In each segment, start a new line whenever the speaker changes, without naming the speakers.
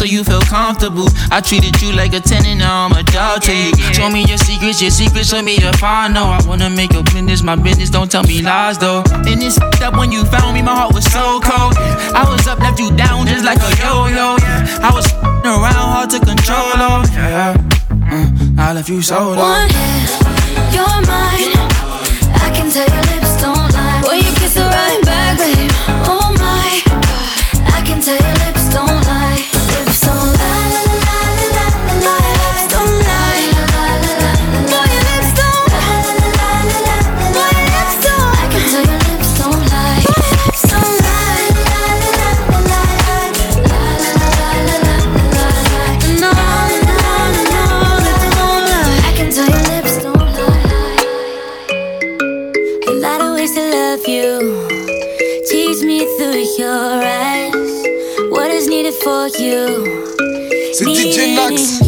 so
you feel comfortable. I treated you like a tenant, now I'm a dog to you. Show me your secrets, your secrets, show me I know. I wanna make your business my business, don't tell me lies though. And it's up when you found me, my heart was so cold. I was up, left you down just like a yo yo. I was around, hard to control, oh yeah. Mm, I left you so
low. One hand, you're mine. I can tell your lips don't lie. When you kiss it right back, babe. Oh my, I can tell your lips. You.
C'est DJ Nax.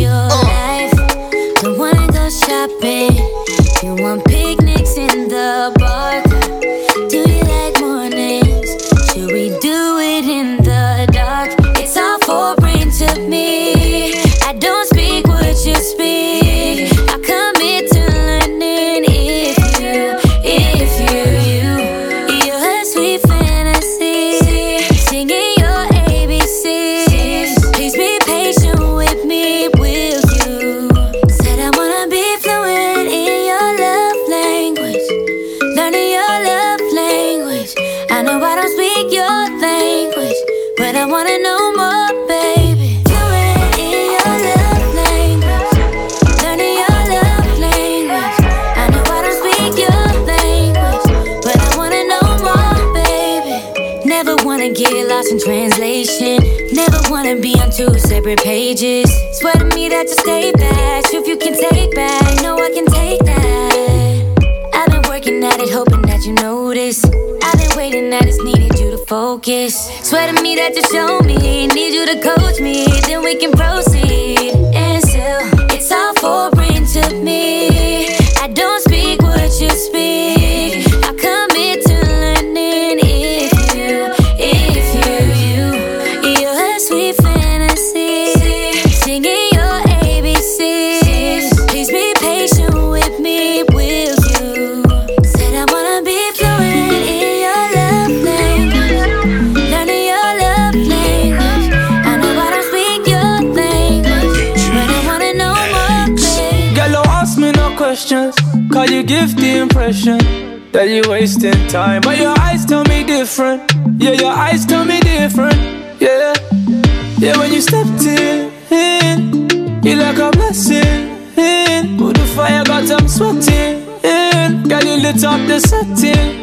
Wanna get lost in translation. Never wanna be on two separate pages. Swear to me that you stay back. If you can take back, know I can take that. I've been working at it, hoping that you notice. I've been waiting, I just needed you to focus. Swear to me that you show me, need you to coach me, then we can proceed. And still, it's all foreign
impression that you're wasting time. But your eyes tell me different. Yeah, your eyes tell me different. Yeah, yeah, when you stepped in, you like a blessing. Put the fire, got I'm sweating. Girl, you lit up the setting.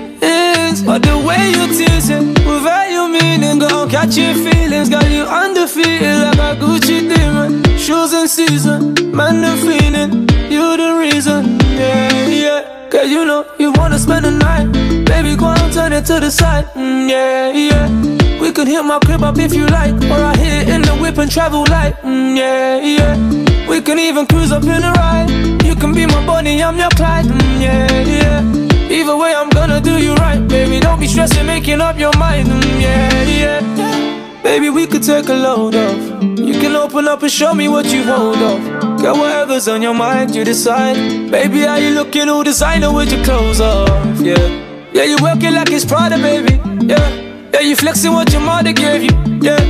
But the way you teasing, without you meaning, go catch your feelings. Girl, you undefeated like a Gucci demon. Shoes in season, man, the feeling. You the reason, yeah, yeah. Cause you know you wanna spend the night. Baby, go on, turn it to the side, mm, yeah, yeah. We could hit my crib up if you like, or I hit it in the whip and travel light, mm, yeah, yeah. We can even cruise up in a ride. You can be my Bonnie, I'm your Clyde, mm, yeah, yeah. Either way, I'm gonna do you right, baby. Don't be stressing, making up your mind, mm, yeah, yeah. Baby, we could take a load off. You can open up and show me what you hold off. Girl, whatever's on your mind, you decide. Baby, how you looking all designer with your clothes off? Yeah, yeah, you working like it's Prada, baby. Yeah, yeah, you flexing what your mother gave you. Yeah,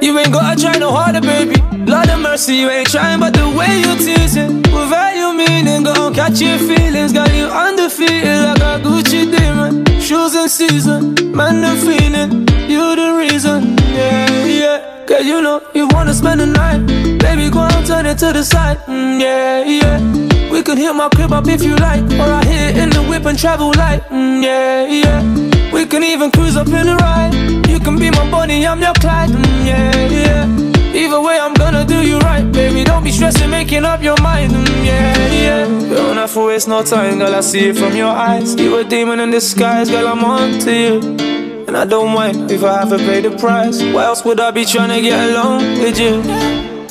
you ain't gotta try no harder, baby. Lord of mercy, you ain't trying, but the way you teasing, with value meaning, gon' catch your feelings. Got you undefeated like a Gucci demon. Shoes in season, man, the feeling, you the reason, yeah, yeah. Cause you know you wanna spend the night, baby, go and turn it to the side, mm, yeah, yeah. We can hit my crib up if you like, or I hit it in the whip and travel light, mm, yeah, yeah. We can even cruise up in the ride. You can be my Bonnie, I'm your Clyde, mm, yeah, yeah. Either way, I'm gonna do you right, baby. Don't be stressing, making up your mind. Mm, yeah, yeah. Don't have to waste no time, girl. I see it from your eyes. You a demon in disguise, girl. I'm on to you. And I don't mind if I have to pay the price. Why else would I be trying to get along with you?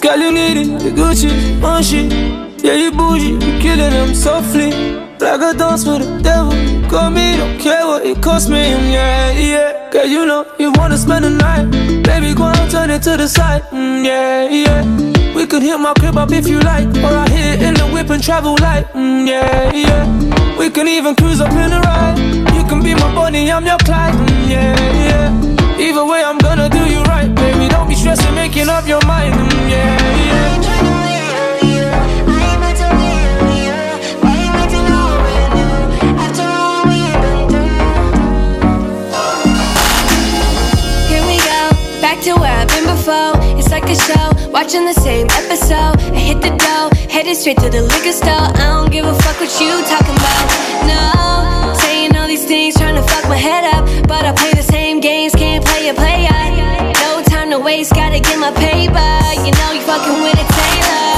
Girl, you need it, the Gucci, my. Yeah, you bougie, you killing them softly. Like a dance for the devil. Call me, don't care what it cost me. Yeah, yeah. Girl, you know you wanna spend the night. Baby, go and turn it to the side. Mm, yeah, yeah. We could hit my crib up if you like. Or I hit it in the whip and travel light. Mm, yeah, yeah. We can even cruise up in the ride. You can be my Bonnie, I'm your Clyde. Mm, yeah, yeah. Either way, I'm gonna do you right, baby. Don't be stressing, making up your mind. Mm, yeah, yeah.
To where I've been before. It's like a show, watching the same episode. I hit the dough, headed straight to the liquor store. I don't give a fuck what you talking about. No, saying all these things, trying to fuck my head up. But I play the same games, can't play it, play it. No time to waste, gotta get my paper. You know you fucking with a Taylor.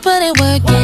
Put it
work,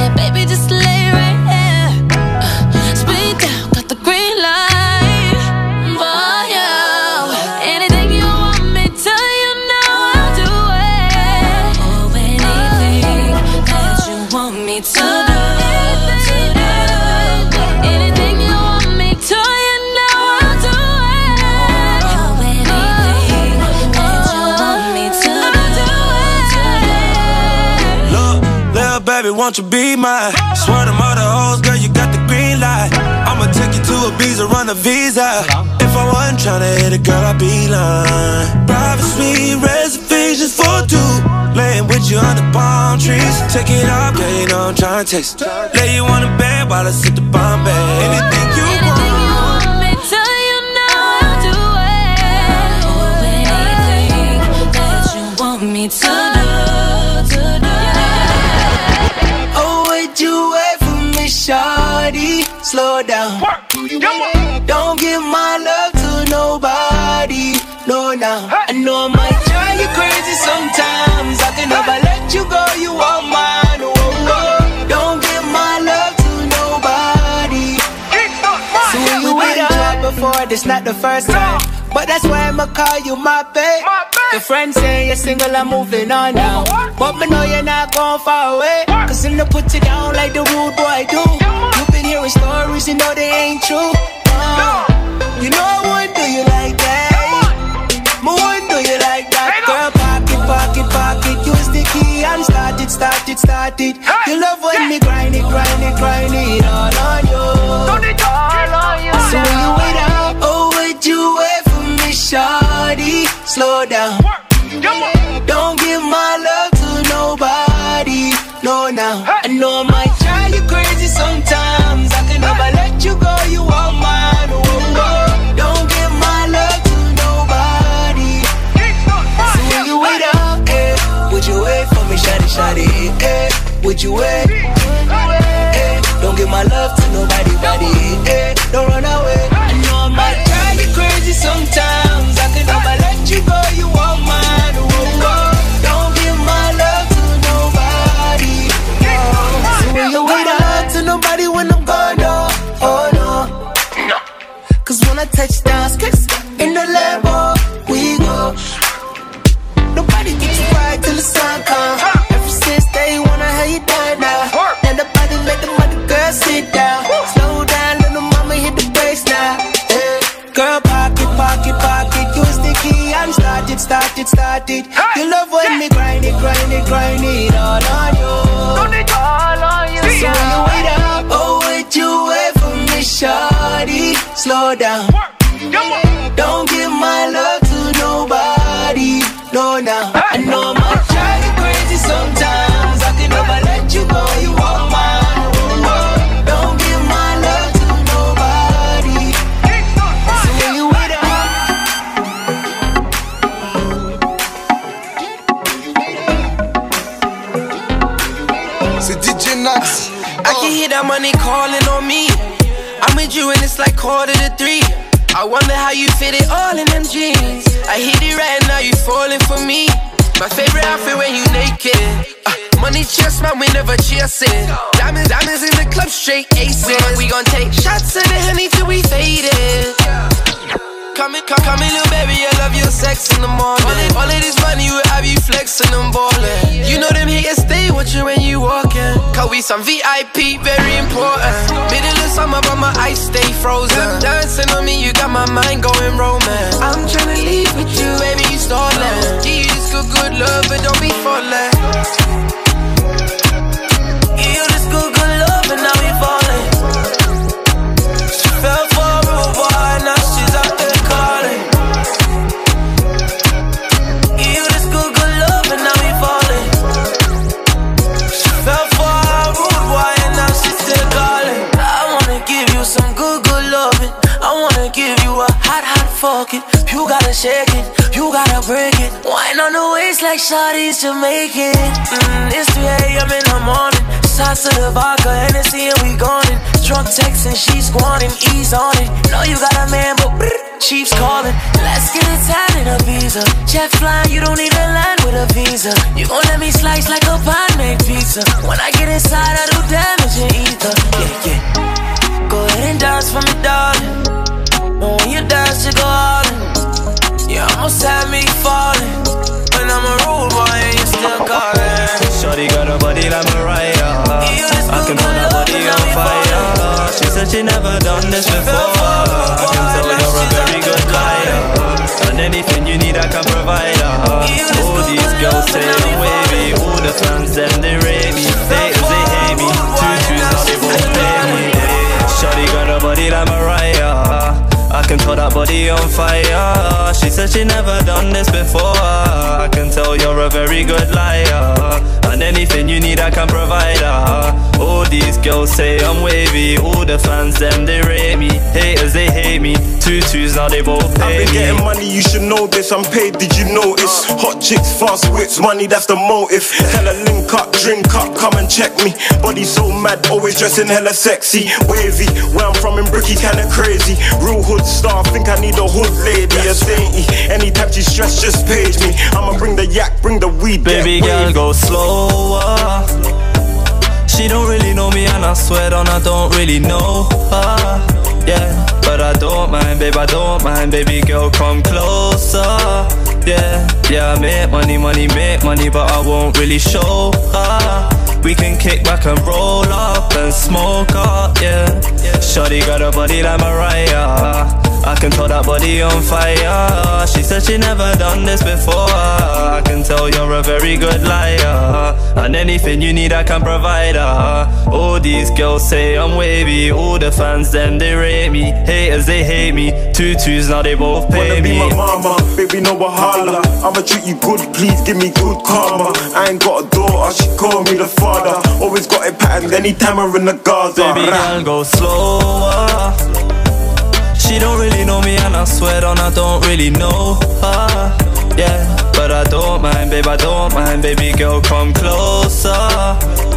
won't you be mine? Swear to mother hoes, girl, you got the green light. I'ma take you to Ibiza, run a visa. If I wasn't tryna hit a girl, I'd be lying. Private suite, reservations for two. Laying with you under palm trees. Take it up, yeah, you know I'm tryna taste. Lay you on the bed while I sit the Bombay. Anything you
Anything
want.
you want me to,
Slow down. Don't give my love to nobody. No, now. I know I might drive you crazy sometimes. I can never let you go. You are mine. Oh, oh. oh. Don't give my love to nobody. So you wait up before, this not the first time. But that's why I'ma call you my babe. Your friends say you're single, I'm moving on now. But me know you're not going far away. Cause I'm gonna put you down like the rude boy do. You've been hearing stories, you know they ain't true. Uh, you know I wouldn't do you like that. Me wouldn't do you like that. Girl, pocket, pocket, pocket. Use the key and start it, start it, start it. You love when me grind it, grind it, grind it all on you. So when you wait up, oh, Slow down. Don't give my love to nobody. No, now. I know I might drive you crazy sometimes. I can never let you go. You are mine. Oh, oh. Don't give my love to nobody. So when you wait up, eh, would you wait for me, shawty, shawty? Eh, would you wait? Cause when touch down, skits in the Lambo, we go. Nobody gets you right till the sun comes. Ever since day one, I had you down now. Now the body make the mother girl sit down. Slow down, little mama hit the brakes now. Hey. Girl, pocket, pocket, pocket. Use the key and start it, start it, start it. You love when me grind it, grind it, grind it all on you. So shawty? Slow down. Don't give my love to nobody. No, now. I know I might drive crazy sometimes. I can never let you go. You are mine. Don't give my love to nobody. So when you wait up,
C'est DJ Knox.
I can hear that money calling it's like quarter to three. I wonder how you fit it all in them jeans. I hit it right now, you falling for me. My favorite outfit when you naked. Uh, money chest, man, we never chasing. Diamonds, diamonds in the club, straight aces. We gon' take shots of the honey till we faded. Come in, come, come in, little baby, I love your sex in the morning. All, of- this money will have you flexing and ballin'. You know them haters stay you when you walkin'. Cause we some VIP, very important. Middle of summer, but my ice stay frozen. Dancing on me, you got my mind going romance. I'm tryna leave with you, baby, you stallin'. Give you this good, good love, but don't be fallin'. Fucking. You gotta shake it, you gotta break it. Wine on the waist like Shawty's Jamaican. Mm, it's 3 a.m. in the morning.
Shots of the vodka, Hennessy, and we gone in. Drunk texting, she squatting, ease on it. Know you got a man, but brr, Chiefs calling. Let's get a tan in a visa. Jet flying, you don't need a land with a visa. You gon' let me slice like a pan made pizza. When I get inside, I do damage in ether. Yeah, yeah. Go ahead and dance for me, darling. But when you dance, you go all in. You almost had me falling. When I'm a rude boy and you still calling.
Shorty got a body like Mariah. I can put her body on fire. She said she never done this before. I can tell you're a very good liar. And anything you need, I can provide her. All these girls say I'm wavy. All the fans, them, they rate I can put that body on fire. She said she never done this before. I can tell you're a very good liar. And anything you need, I can provide girls say I'm wavy. All the fans, them, they rate me. Haters, they hate me. Two twos, now they both pay I've
been
me.
getting money, you should know this. I'm paid, did you notice? Hot chicks, fast whips, money, that's the motive. Hella link up, drink up, come and check me. Body so mad, always dressing hella sexy. Wavy, where I'm from in Bricky, kinda crazy. Real hood star, think I need a hood lady, a sainty. Anytime she stressed, just page me. I'ma bring the yak, bring the weed,
Baby girl,
wavy.
go slower. She don't really know me, and I swear on I don't really know her. Yeah, but I don't mind, babe, I don't mind. Baby girl, come closer. Yeah, yeah, I make money, money, make money, but I won't really show her. We can kick back and roll up and smoke up, yeah. Shorty got a body like Mariah. I can tell that body on fire. She said she never done this before. I can tell you're a very good liar. And anything you need, I can provide her. All these girls say I'm wavy. All the fans, them, they rate me. Haters, they hate me. Two twos, now they both pay
Wanna be my mama, baby, no wahala. I'ma treat you good, please give me good karma. I ain't got a daughter, she call me the father. Always got it patterned anytime we're in the Gaza.
Baby girl, go slower. She don't really know me, and I swear on I don't really know her. Yeah, but I don't mind, babe, I don't mind. Baby girl, come closer.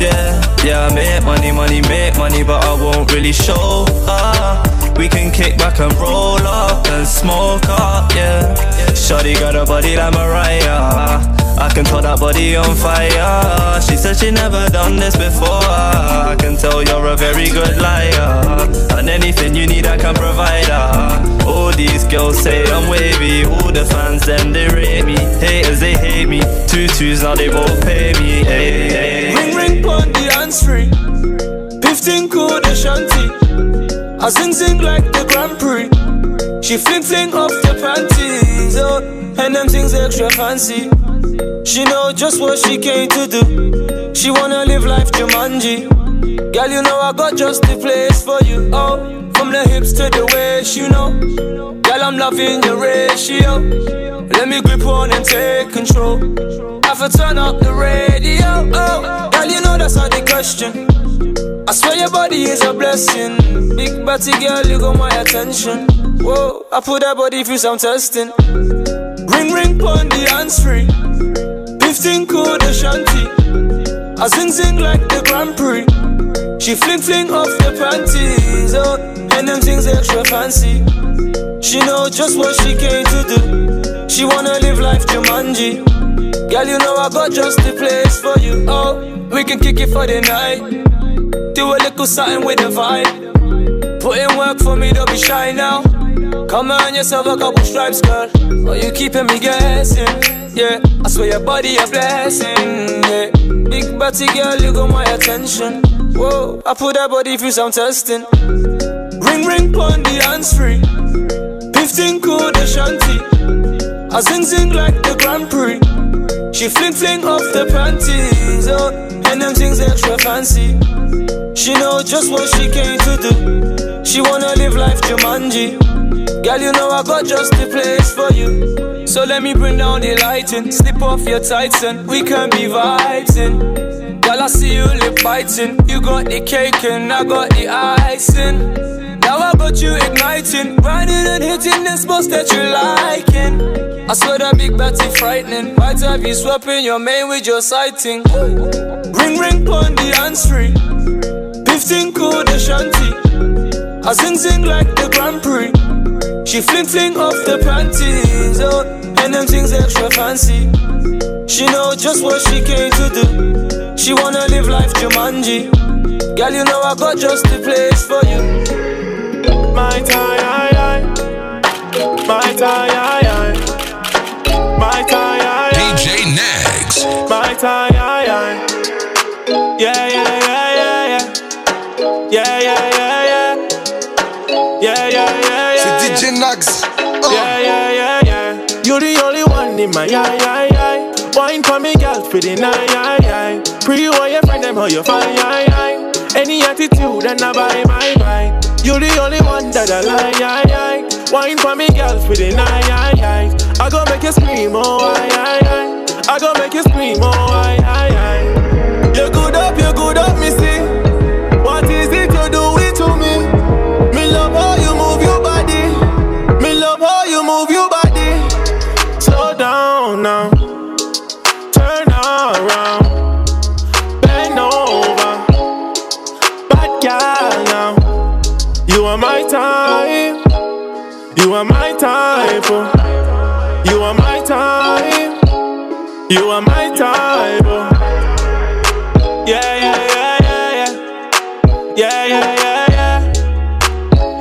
Yeah, yeah, I make money, money, make money, but I won't really show her. We can kick back and roll up and smoke up, yeah. Shorty got a body like Mariah. I can tell that body on fire. She said she never done this before. I can tell you're a very good liar. And anything you need, I can provide her. All these girls say I'm wavy. All the fans, then they rate me. Haters, they hate me. Two twos, now they both pay me. Hey, hey.
Ring ring pon the free. 15 cool the shanty. I sing sing like the Grand Prix. She fling fling off the panties, oh, and them things extra fancy. She know just what she came to do. She wanna live life Jumanji. Girl, you know I got just the place for you. Oh, from the hips to the waist, you know. Girl, I'm loving your ratio. Let me grip on and take control. Have to turn up the radio. Oh, girl, you know that's not the question. I swear your body is a blessing. Big body girl, you got my attention. Whoa, I put that body through some testing. Ring pon the hands free. 15 cool shanty. I sing sing like the Grand Prix. She fling fling off the panties, oh, and them things extra fancy. She know just what she came to do. She wanna live life Jumanji. Girl, you know I got just the place for you. Oh, we can kick it for the night. Do a little something with the vibe. Put in work for me, don't be shy now. Come on yourself a couple stripes, girl. Oh, you keeping me guessing. Yeah, I swear your body a blessing. Yeah, big body girl, you got my attention. Whoa, I put that body through some testing. Ring ring pon the hands free. 15 cool the shanty. I sing sing like the Grand Prix. She fling fling off the panties, oh, and them things extra fancy. She know just what she came to do. She wanna live life Jumanji. Girl, you know I got just the place for you. So let me bring down the lighting, slip off your tights and we can be vibing. Girl, I see you lip biting. You got the cake and I got the icing. Now I you igniting, riding and hitting the spots that you liking. I swear that big batty frightening. Might have you swapping your main with your sighting. Ring ring pon the hands free.
shanty. I sing sing like the Grand Prix. She fling fling off the panties, oh, and them things extra fancy. She know just what she came to do. She wanna live life Jumanji. Girl, you know I got just the place for you. My time, my time, my time.
DJ Nags.
My time, yeah, yeah, yeah, yeah, yeah, yeah, yeah, yeah, yeah, yeah, yeah, yeah, yeah.
C'est DJ Nags. Oh.
Yeah, yeah, yeah, yeah. You're the only one in my eye, eye, eye. Wine for me, girl, pretty nice, eye, eye. Pre you and your friend, them how you fine, eye, eye. Any attitude, and I buy my buy. You're the only one that I like, eye, eye. Wine for me, girl, pretty nice, eye, eye. I go make you scream, oh, eye, eye, eye. I go make you scream, oh, eye, eye, eye. Type. oh. You are my type. You are my type. oh. Yeah, yeah, yeah, yeah, yeah. Yeah, yeah, yeah, yeah.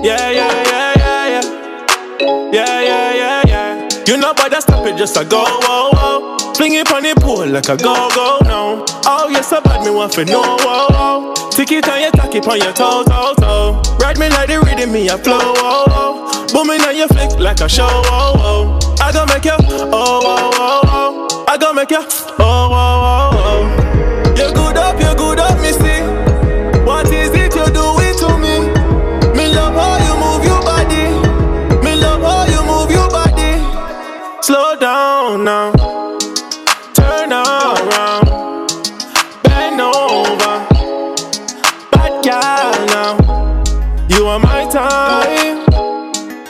Yeah, yeah, yeah, yeah, yeah. Yeah, yeah, yeah, yeah. You know, but that stop it just a go, whoa, whoa. Fling it on the pool like a go, go, no. Oh, yes, so bad me want to know, oh, whoa, whoa. Tick it and you tack it on your toe, toe, toe. Ride me like the rhythm, me a flow, whoa, whoa. Booming on your flick like a show, whoa, whoa. I gon' make you, oh, whoa, whoa, whoa. I gon' make you, oh, whoa, whoa, whoa. You good up, you good up, see. What is it you do it to me? Me love how you move your body. Me love how you move your body. Slow down now. Turn around. Bend over. Bad girl now. You are my type.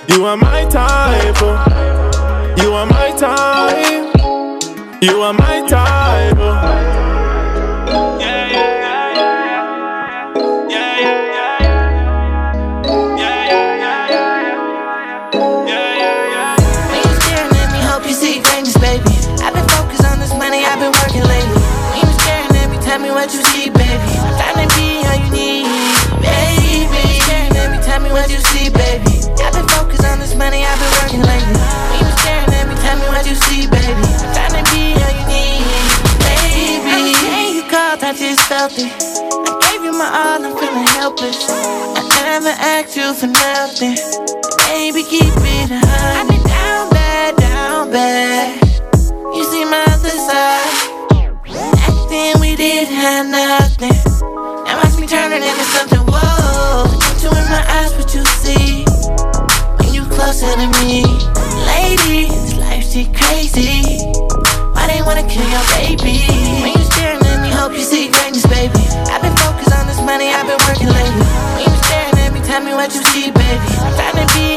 You are my type. oh. You are my type. You are my type. oh.
It. I gave you my all, I'm feeling helpless. I never asked you for nothing. Baby, keep it hundred. I've been down bad, down bad. You see my other side. Acting we didn't have nothing. Now watch me turning into something. Whoa. Look you in my eyes, what you see? When you closer to me, lady, this life shit crazy. Why they wanna kill your baby? Hope you see greatness, baby. I've been focused on this money, I've been working lately. When you staring at me, tell me what you see, baby. I'm trying to be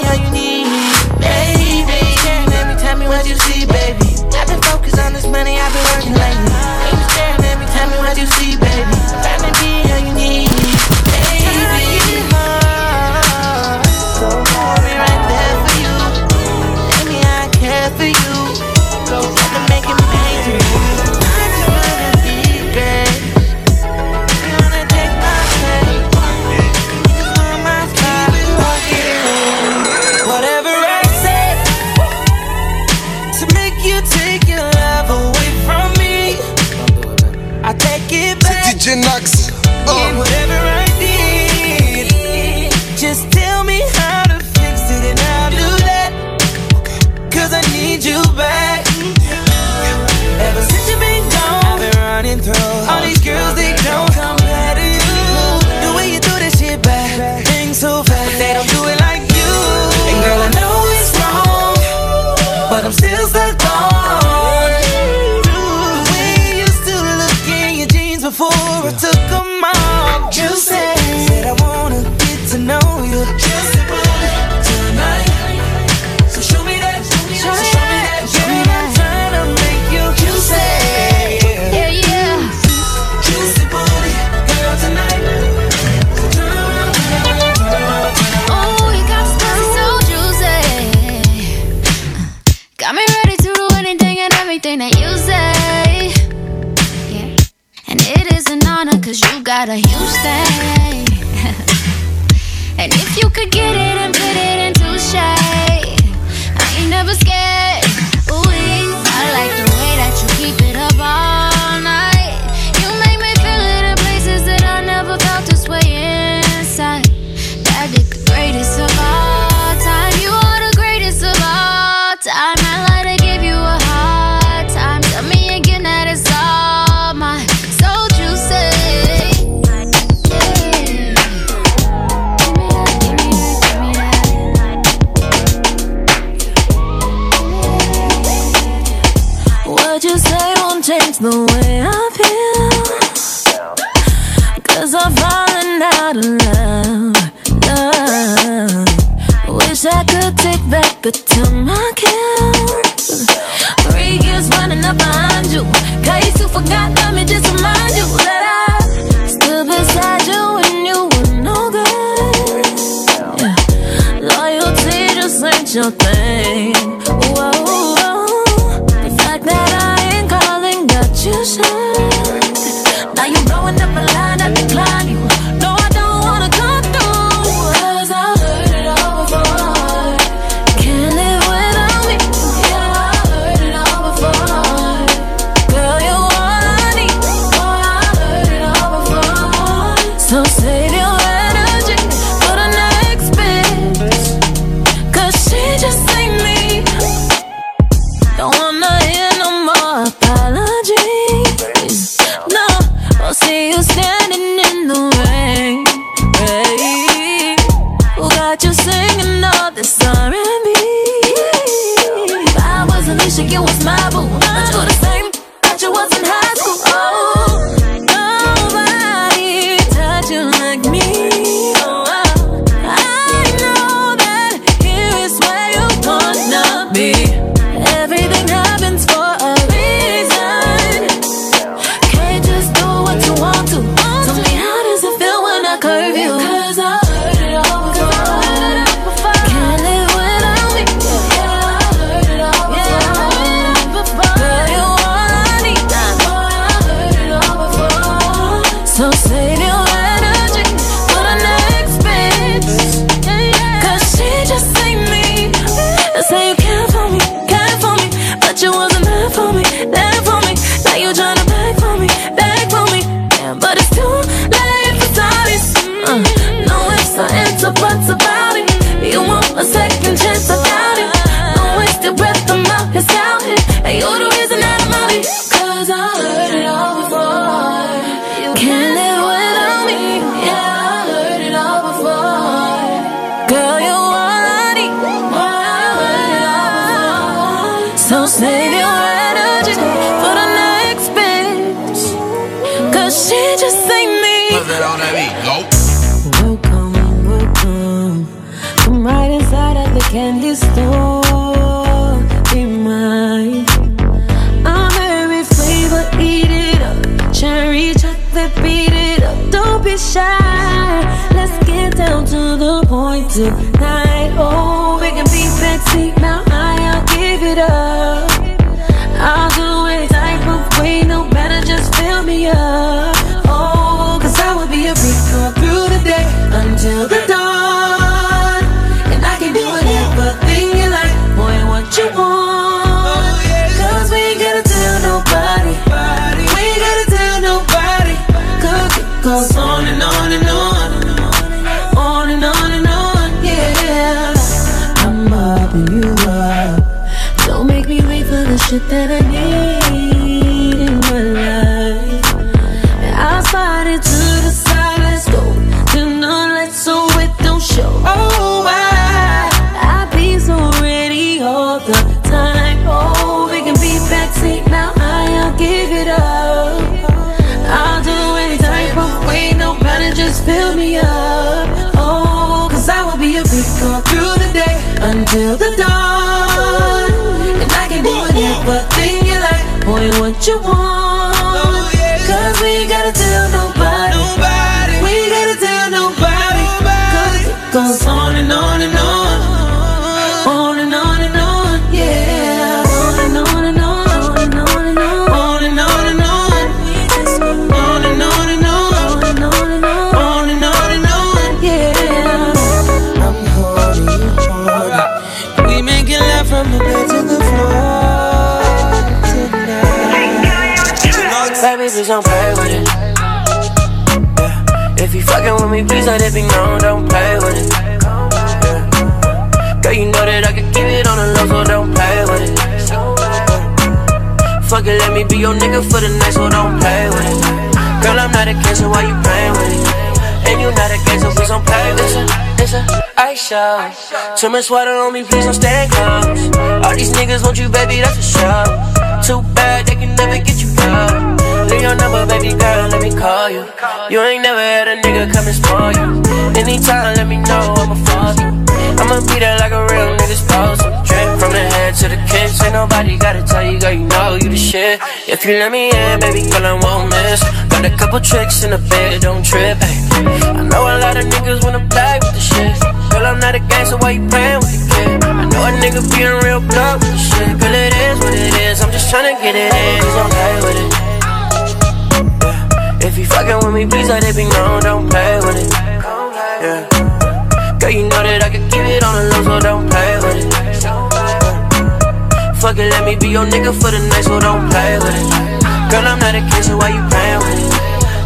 that I
what you want. Oh, yeah. Cause we gotta tell
me, please let it be known, don't play with it. Yeah. Girl, you know that I can keep it on the low, so don't play with it. Fuck it, let me be your nigga for the night, so don't play with it. Girl, I'm not a cancer, why you playing with it? And you not a gangster, please don't play with it. It's a ice show. Too much water on me, please don't stand close. All these niggas want you, baby, that's for sure. Too bad they can never get you love. Your number, baby girl, let me call you. You ain't never had a nigga come and spoil you. Anytime, let me know, I'ma fall you. I'ma be there like a real nigga supposed to. From the head to the kiss. Ain't nobody gotta tell you, girl, you know you the shit. If you let me in, baby girl, I won't miss. Got a couple tricks in the bed, don't trip. Ay. I know a lot of niggas wanna play with the shit. Girl, I'm not a gangster, why you playing with the kid? I know a nigga being real blunt with the shit. Girl, it is what it is. I'm just tryna get it in. Please don't with it. If you fucking with me, please let it be known. Don't play with it. Yeah. Girl, you know that I can keep it on the low, so don't play with it. Fuck it, let me be your nigga for the night, so don't play with it. Girl, I'm not a kid, so why you playing with it?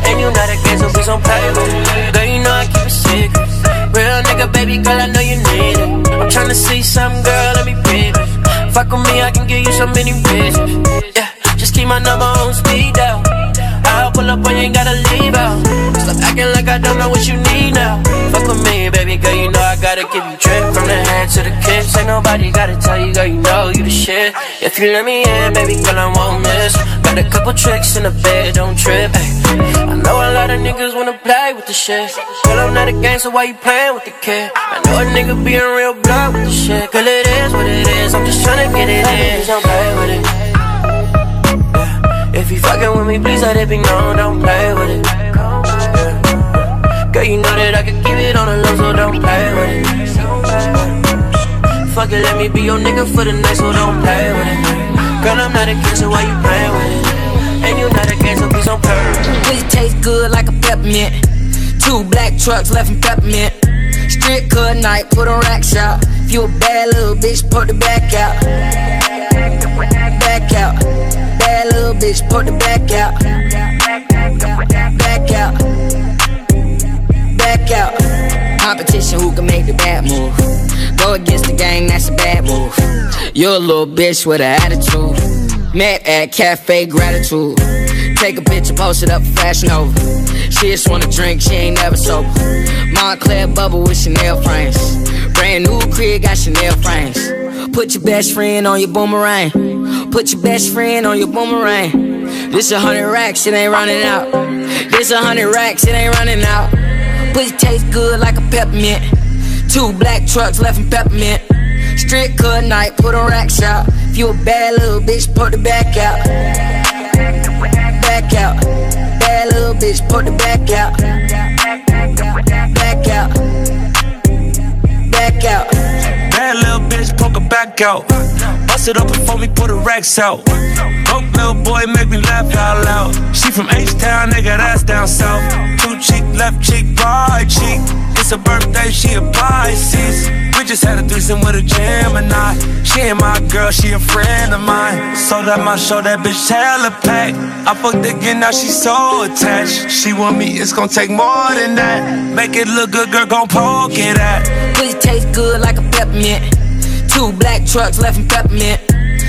And you not a kid, so please don't play with it. Girl, you know I keep it secret. Real nigga, baby girl, I know you need it. I'm tryna see some girl, let me be it. Fuck with me, I can give you so many bitches. Yeah, just keep my number on speed down. Pull up when you gotta leave out. Stop acting like I don't know what you need now. Fuck with me, baby girl, you know I gotta give you drip from the head to the kiss. Ain't nobody gotta tell you, girl, you know you the shit. If you let me in, baby girl, I won't miss. Got a couple tricks in the bed, don't trip. Ay. I know a lot of niggas wanna play with the shit. Girl, I'm not a gangster, why you playing with the kid? I know a nigga being real blunt with the shit. Girl, it is what it is, I'm just tryna get it in. Don't play with it. If you fucking with me, please let it be known, don't play with it. Girl, you know that I can keep it on the low, so don't play with it. Fuck it, let me be your nigga for the night, so don't play with it. Girl, I'm not a kid, so why you playing with it? And you not a gang, so please don't it.
Pussy taste good like a peppermint. Two black trucks left in peppermint. Strip cut night, put on rack shop. If you a bad little bitch, put the back out. Back out. Little bitch, put the back out. Back out. Back out. Competition, who can make the bad move? Go against the gang, that's a bad move. You're a little bitch with an attitude. Met at Cafe Gratitude. Take a picture, post it up Fashion Nova. She just wanna drink, she ain't never sober. Moncler bubble with Chanel frames. Brand new crib, got Chanel frames. Put your best friend on your boomerang. Put your best friend on your boomerang. This a hundred racks, it ain't running out. This a hundred racks, it ain't running out. Pussy taste good like a peppermint. Two black trucks left in peppermint. Strip cut night, put on rack shop. If you a bad little bitch, put the back out. Back out. Bad little bitch, put the back out. Back out. Back out.
Bad little bitch, poke her back out. Bust it up before me put the racks out. Broke little boy, make me laugh out loud. She from H-Town, nigga, that's down south. Two cheek, left cheek, right cheek. It's her birthday, she a Pisces. We just had a threesome with a Gemini. She ain't my girl, she a friend of mine. So that my show, that bitch hella packed. I fucked again, now she so attached. She want me, it's gonna take more than that. Make it look good, girl, gon' poke it at.
Pussy taste good like a peppermint. Two black trucks left in peppermint.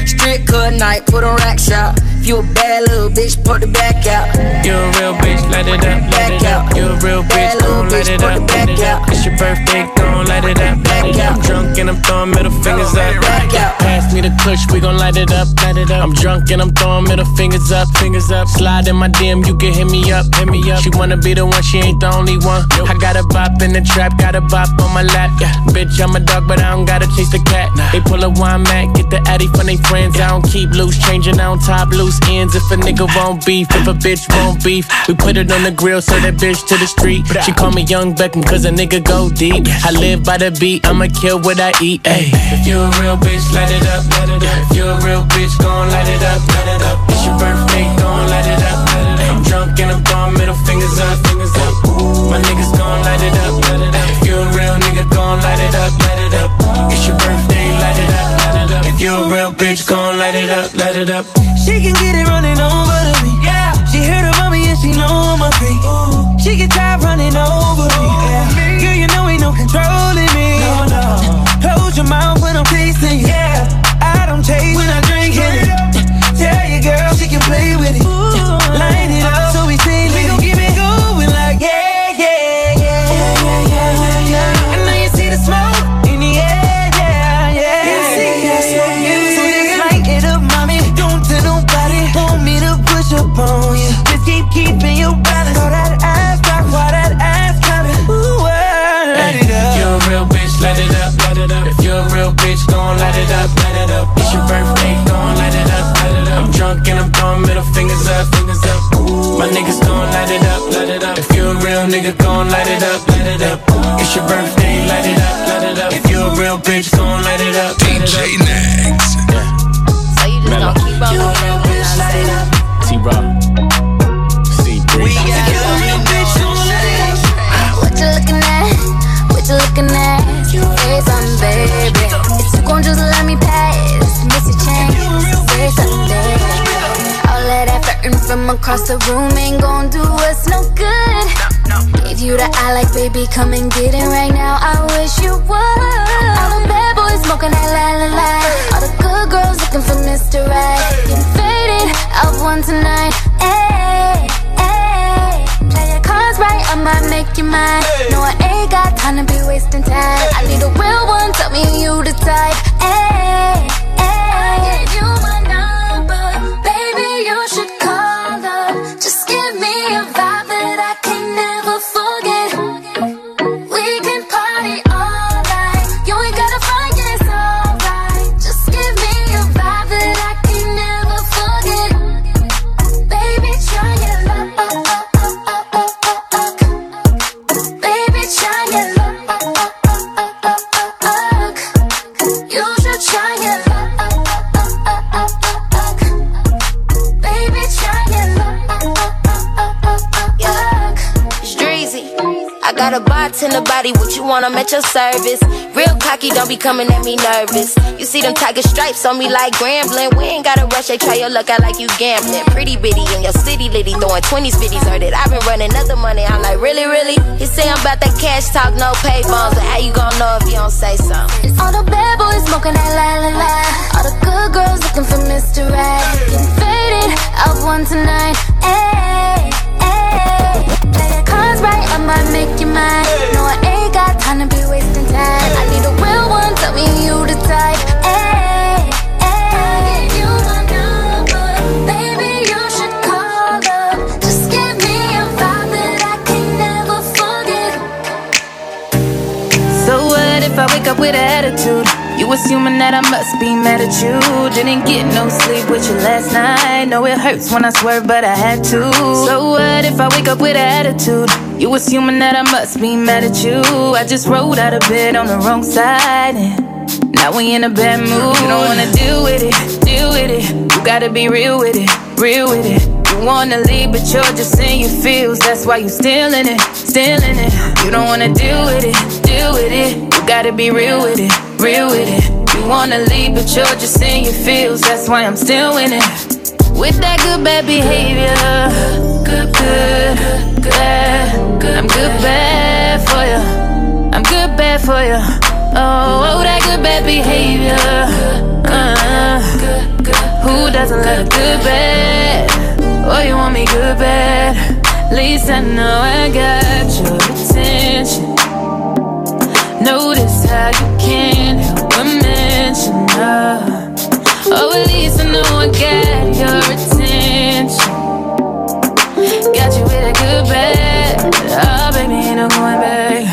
Strip cut night, put on rack shop. You a bad little bitch, put the back out.
You a real bitch, let it up, let it up. You a real bitch, gon' let it up, let it up. It's your birthday, gon' light it up, light it up. I'm drunk and I'm throwing middle fingers up. Pass me the kush, we gon' light it up, light it up. I'm drunk and I'm throwing middle fingers up, fingers up. Slide in my DM, you can hit me up, hit me up. She wanna be the one, she ain't the only one. I got a bop in the trap, got a bop on my lap. Yeah, bitch, I'm a dog, but I don't gotta chase the cat. They pull a wine mat, get the addy from they friends. I don't keep loose, changing on top loose ends. If a nigga won't beef, if a bitch won't beef, we put it on the grill, send that bitch to the street. She call me Young Beckham, cause a nigga go deep. I live by the beat, I'ma kill what I eat. Ayy. If you a real bitch, light it up, light it up. If you a real bitch, gon' light it up, light it up. It's your birthday, gon' light it up, light it up. I'm drunk and I'm throwing middle fingers up, fingers up. My niggas gon' light it up, light it up. If you a real nigga, gon' light it up, light it up. It's your birthday, light it up, light it up. If you a real bitch, gon' light it up, light it up.
She can get it running over to me. Yeah. She heard about me and she know I'm a freak. She get tired and I'm
throwing middle fingers up, fingers up. Ooh. My niggas gon' light it up, light it up. If you a real nigga, gon' light it up, light it up. Ooh. It's your birthday, light it up, light it up. If you a real bitch, gon' light it up, light DJ it up.
Yeah.
So you just gon' keep on up. T-Raw. C3. You real
bitch, light it up.
What you at? What you at? You baby. Gon' just let me pass, miss a chance. Say something from across the room ain't gon' do us no good. Gave you the eye like, baby, come and get it right now. I wish you would. All the bad boys smoking that la la la. All the good girls looking for Mr. Right. Getting faded, out one tonight. Ayy, ayy. Play your cards right, I might make you mine. No, I ain't got time to be wasting time. I need a real
be coming at me nervous. You see them tiger stripes on me like Grambling. We ain't gotta rush, they try your luck out like you gambling. Pretty bitty in your city, litty, throwing 20s, 50s. Heard it, I've been running other money. I'm like, really, really? He say I'm about that cash talk, no pay phones. But how you gonna know if you don't say something?
All the bad boys smoking that la la la. All the good girls looking for Mr. Right. Getting faded, out one tonight. Ayy, ayy. Right, I might make you mine. No, I ain't got time to be wasting time. I need a tell me you the type. Eh, eh. I gave you my number, baby, you should call up. Just give me a vibe that I can never forget.
So what if I wake up with attitude? You assuming that I must be mad at you. Didn't get no sleep with you last night. Know it hurts when I swerve, but I had to. So what if I wake up with attitude? You assuming that I must be mad at you. I just rolled out of bed on the wrong side. And now we in a bad mood. You don't wanna deal with it, deal with it. You gotta be real with it, real with it. You wanna leave, but you're just in your feels. That's why you still in it, still in it. You don't wanna deal with it, deal with it. You gotta be real with it, real with it. You wanna leave, but you're just in your feels. That's why I'm still in it. With that good bad behavior, good, good, bad. I'm good bad for you. I'm good bad for you. Oh, oh, that good bad behavior. Uh, who doesn't love good bad? Oh, you want me good bad? At least I know I got your attention. Notice how you can't help but mention her. Oh, at least I know I got your attention. Bad. Oh, baby, ain't no going back.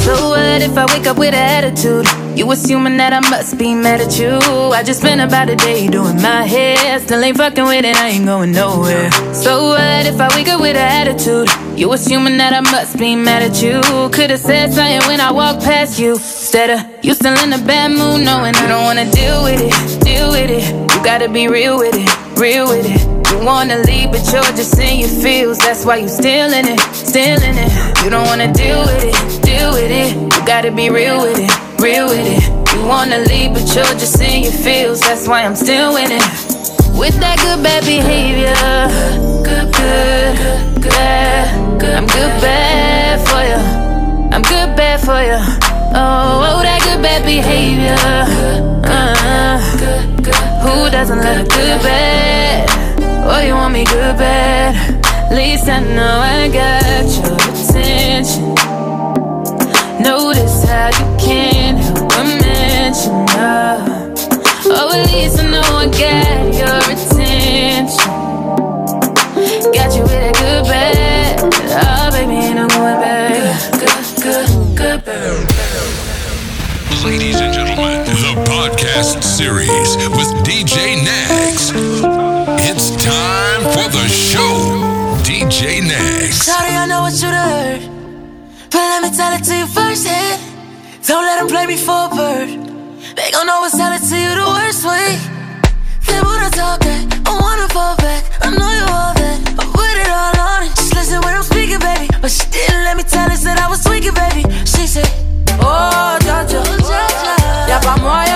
So what if I wake up with an attitude? You assuming that I must be mad at you. I just spent about a day doing my hair. Still ain't fucking with it, I ain't going nowhere. So what if I wake up with an attitude? You assuming that I must be mad at you. Could've said something when I walked past you. Instead of you still in a bad mood, knowing I don't wanna deal with it, deal with it. You gotta be real with it, real with it. You wanna leave, but you're just in your feels. That's why you still in it, still in it. You don't wanna deal with it, deal with it. You gotta be real with it, real with it. You wanna leave, but you're just in your feels. That's why I'm still in it. With that good bad behavior, good, good, good, bad. I'm good bad for you. I'm good bad for you. Oh, oh, that good bad behavior. Uh, who doesn't love good bad? Oh, you want me good bad? At least I know I got your attention.
Firsthand. Don't let them play me for a bird. They gon' always tell it to you the worst way. They wanna talk that, I wanna fall back. I know you all that, I put it all on it. Just listen when I'm speaking, baby. But she didn't let me tell her that I was tweaking, baby. She said, Oh, Jaja, y'a pas moyen,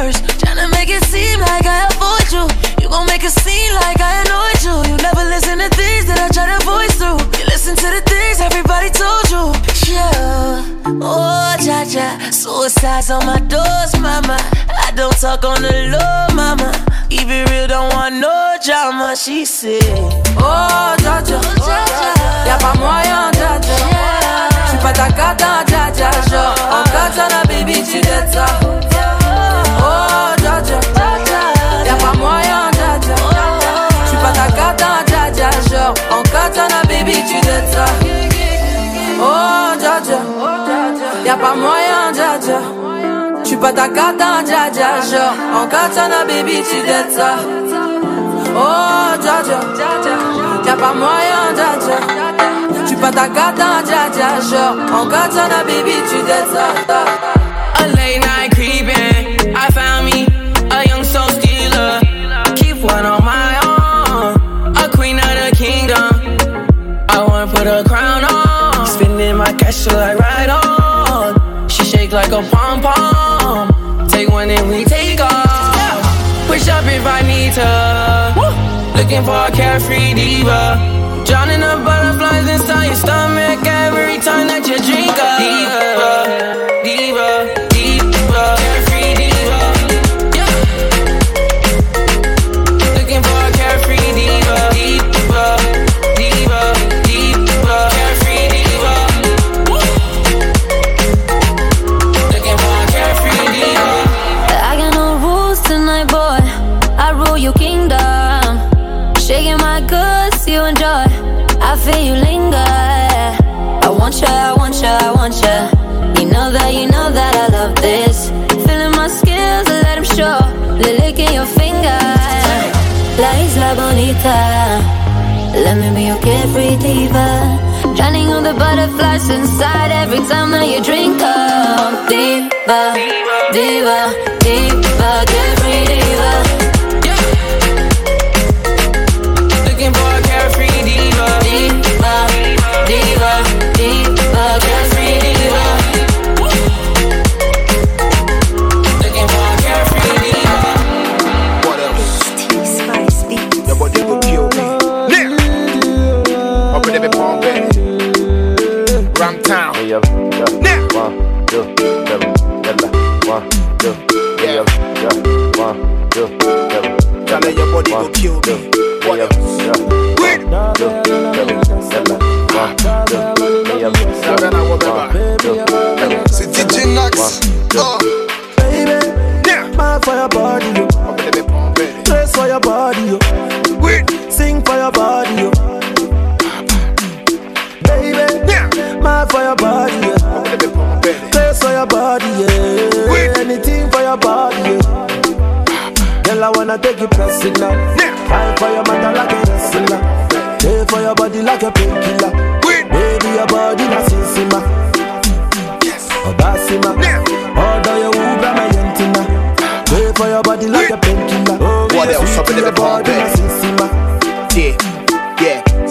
first, trying to make it seem like I avoid you. You gon' make it seem like I annoyed you. You never listen to things that I try to voice through. You listen to the things everybody told you. Yeah, oh ja ja, suicide's on my doors, mama. I don't talk on the low, mama. It real, don't want no drama. She said, Oh ja ja, y'a pas moyen, ja ja. J'suis pas ta cata, ja ja, genre En katana, baby, tu dettes Oh, ja ja, y'a pas moyen, ja ja J'suis pas ta cata, ja ja, genre En katana, baby, tu dettes Oh, ja ja, y'a pas moyen, ja ja J'suis pas ta cata, ja ja, genre En katana, baby, tu dettes ça Oh, ja ja, y'a pas moyen, ja ja Tu pas ta gata, ja ja, genre En katana, baby, tu dettes ça
A late night creeping, I found me a young soul stealer. Keep one on my own, a queen of the kingdom. I wanna put a crown on, spending my cash till I ride on. She shake like a pom pom. One and we take off. Push up if I need to. Looking for a carefree diva. Drowning the butterflies inside your stomach every time that you drink up. Diva, diva,
butterflies inside every time that you drink up. Diva, diva, diva, diva.
Town. Now. Yeah. Charlie, your body will kill me. What else? Wait.
C'est DJ Nax. Oh.
Baby, mad for your body, yo. Dress for your body, yo. Sing for your body, yo. For your body, yeah. Dress for your body, yeah. Anything for your body, yeah. Girl, I wanna take you pressing now. Fight for your mother like a wrestler. Pay for your body like a painkiller. Baby, your body na sinsima. Obasima. Order your Uber, my. Pay for your body like a painkiller.
What else up in the
your body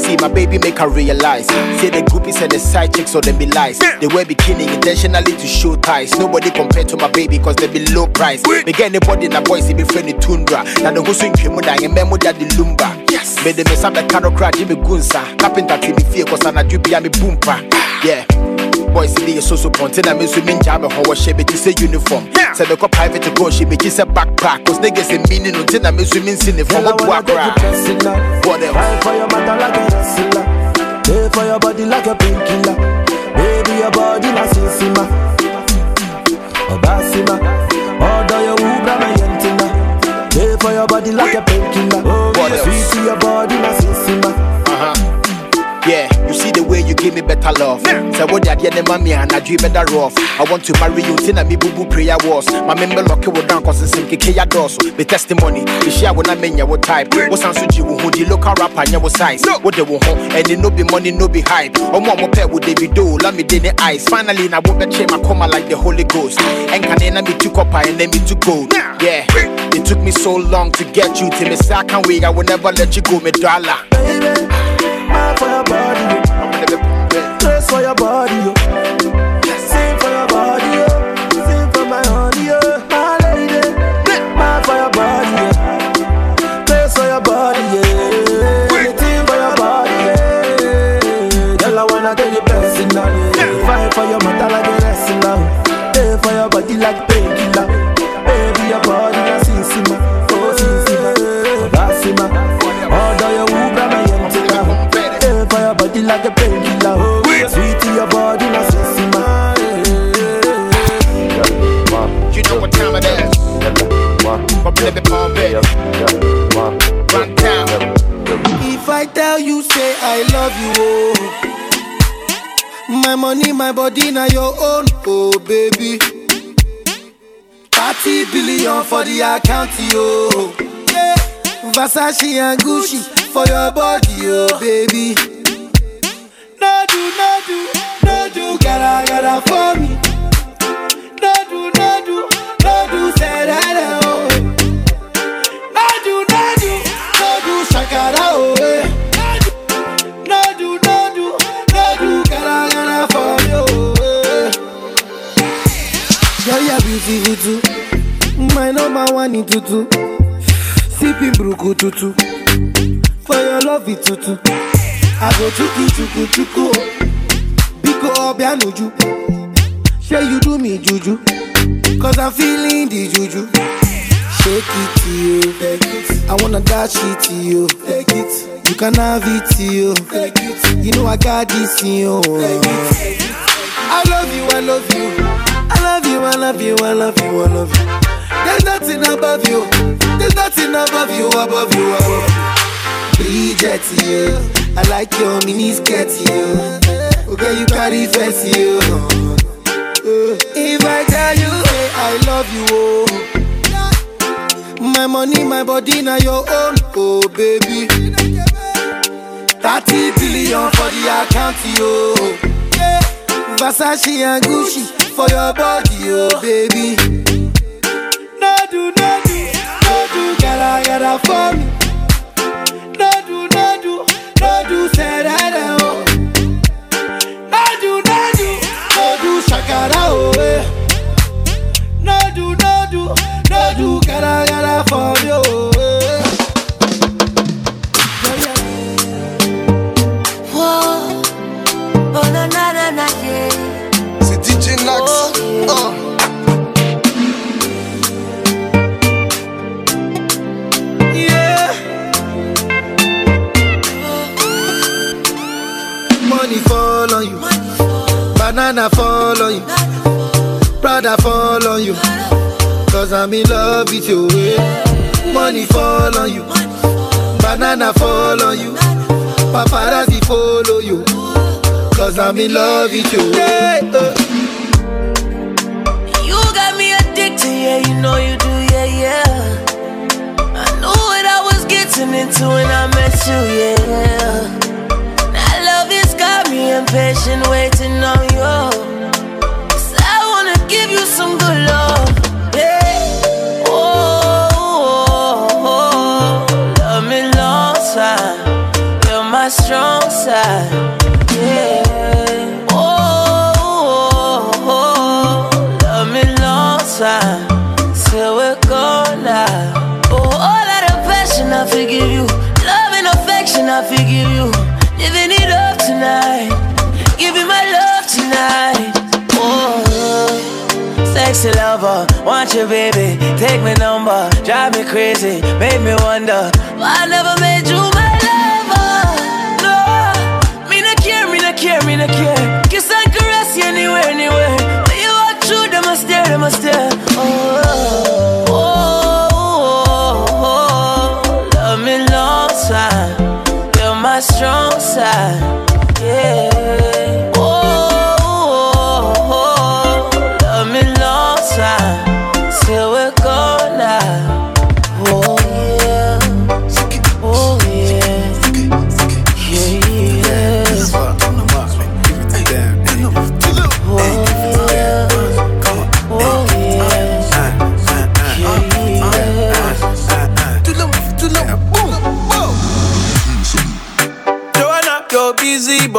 See my baby make her realize. Say the groupies and the side chicks or them be lies. They wear bikini intentionally to show ties. Nobody compared to my baby cause they be low price. Me get anybody in a boys they be friendly tundra. Now the who's in Kimuda and memo that the lumba. Yes. Me the mess up the caro crack Jimmy Gunsa. Carpenter me fear cause I'm a jubi me boompa. Yeah. Boys in the so so ponte na me so min jam ho wo she ti say uniform. Say me ko private to go she ti say backpack cause niggas in meaning no tin na me so min sin from
I
a
wanna take you
cry.
now.
What else?
Fight for your mother like a wrestler. Pay for your body like a painkiller. Baby, your body na sinsima. Obasima. Order your Uber, my yentina. Pay for your body like a painkiller. Oh,
What else?
sweet to your body, sissima.
Uh-huh. Yeah, you see the way you give me better love. Say what that yeah, mommy and I dream better rough. I want to marry you, tina me boo boo prayer was. My member lock it down cause it's simple kaya doors. The testimony, the share when I mean ya what type. What sounds to you who the local rapper and your size. What they want and it no be money, no be hype. Oh mama pair with they be do, let me din the eyes. Finally, now what the chain my coma like the Holy Ghost. And can then me to copper and then me to gold. Yeah, it took me so long to get you to me. I can't wait, I will never let you go, me dollar.
Mad for your body. Dress for your body,
But baby, palm baby. Run down.
If I tell you, say I love you, oh. My money, my body, now your own, oh baby. 30 billion for the account, yo. Yeah. Versace and Gucci for your body, oh baby. No do, no do, no do, gotta, gotta for me. No do, no do, no do, say that, oh. Shakara, oh. eh. No do, no do, no do, gotta, gotta for oh. eh. Girl, you're beautiful. My number one in tutu. Sipping bruku tutu. For your love it tutu. I go chuku chuku chuku. Biko obianuju. Say you do me juju. Cause I'm feeling the juju. Shake it to you. Take. I wanna dash it to you. Take it. You can have it to you. Take it. You know I got this in you. Take. I love you, I love you. I love you, I love you, I love you, I love you. There's nothing above you. There's nothing above you, above you, above you. Bridget, you. I like your mini skirt, you. Okay, you carry fancy, you. If I tell you, say I love you, oh. My money, my body, now your own, oh baby. 30 billion for the account, yo. Versace and Gucci for your body, oh baby. No do, no do, no do, gotta, gotta for me. No do, no do, no do, say that, oh. No do, no do, no do, shakara, oh, eh. No do, no do, no do, gotta, gotta for me, oh,
yeah.
C'est DJ Nax. Oh.
Yeah. Money fall on you. Banana fall on you. Prada fall on you. Cause I'm in love with you. eh. Money fall on you. Banana fall on you. Paparazzi follow you. Cause I'm in love with you. Yeah, uh.
You got me addicted, yeah, you know you do, yeah, yeah. I knew what I was getting into when I met you, yeah. Want you, baby. Take me number, drive me crazy, make me wonder why I never made you my lover. No, me no care, me no care, me no care. Kiss and caress you anywhere, anywhere. When you walk through them stairs, them a stare. Oh, oh, oh, oh, love me long time. You're my strong side.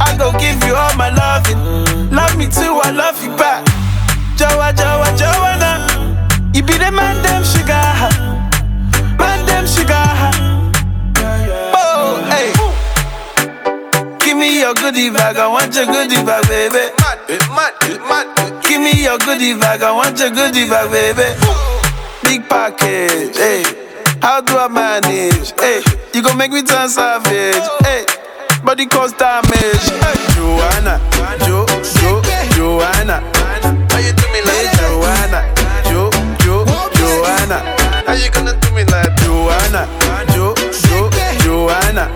I gon' give you all my loving. Love me too, I love you back. Joa, Joa, Joanna. You be the man, them sugar. Man, them sugar. Oh, hey. Give me your goodie bag, I want your goodie bag, baby. Give me your goodie bag, I want your goodie bag, baby. Big package, hey. How do I manage? Hey, you gon' make me turn savage. Hey, body cause damage. Joanna, Jo, Jo, Joanna. How you do me like hey, Joanna, Jo, Jo, Joanna? How you gonna do me like Joanna, Jo, Jo, Joanna,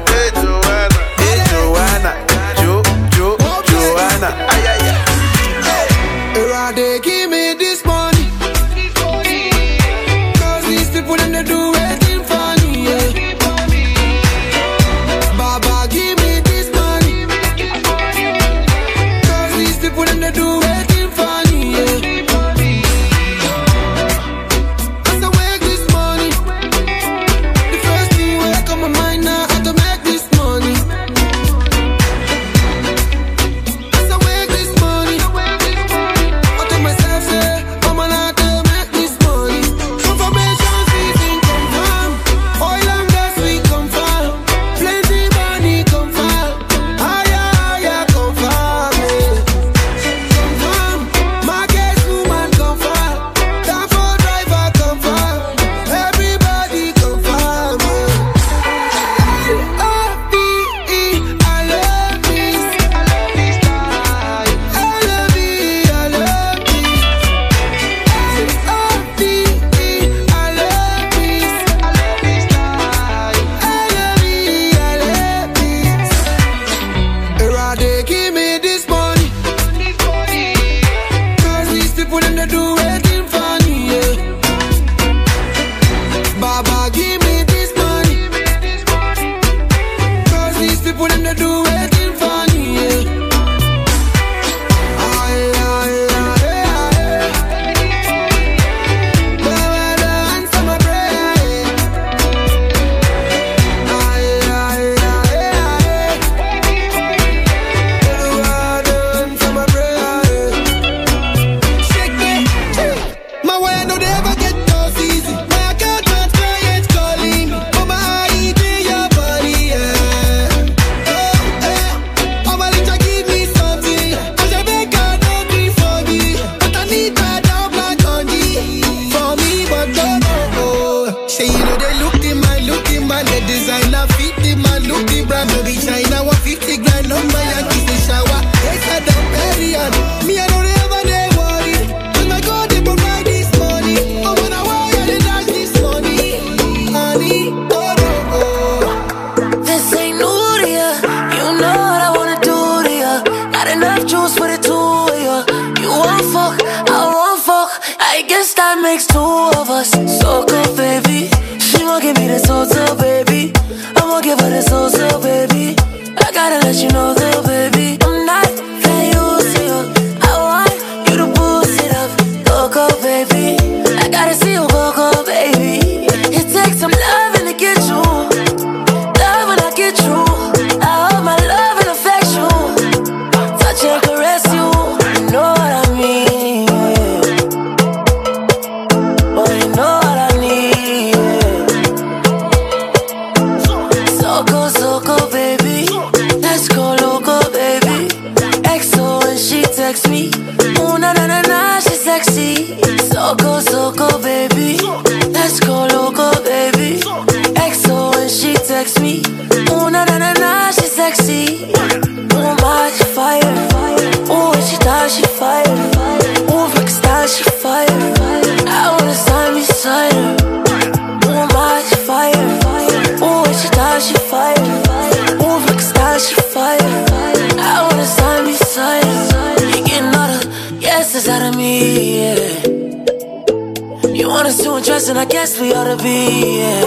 us too and I guess we ought to be, yeah.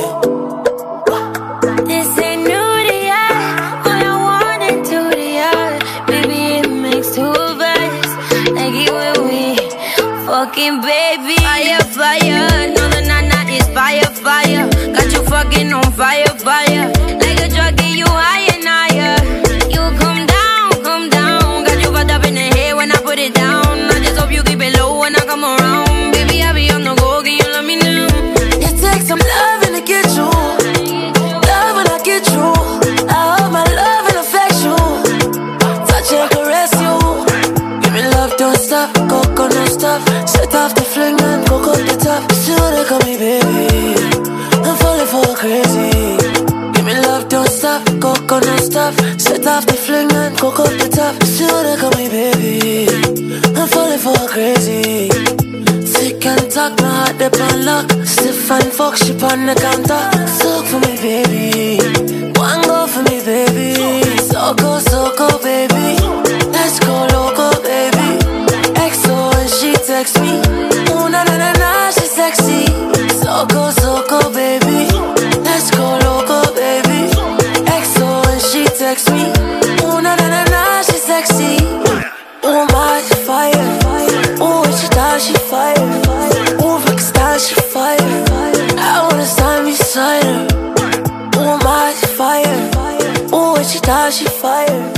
This ain't new to ya, when I wanted to to ya. Baby, it makes two of us, like you and me Fucking baby,
fire, fire.
set off the fling and go cut the top. Still they call me baby, I'm falling for crazy. Give me love, don't stop, go go non stop. Set off the fling and go cut the top. Still they call me baby, I'm falling for crazy. Sick and talk, my heart they on lock. Stiff and fuck, she on the counter. Soak for me, baby. One go for me, baby. So go, so go, baby. Let's go. she fire.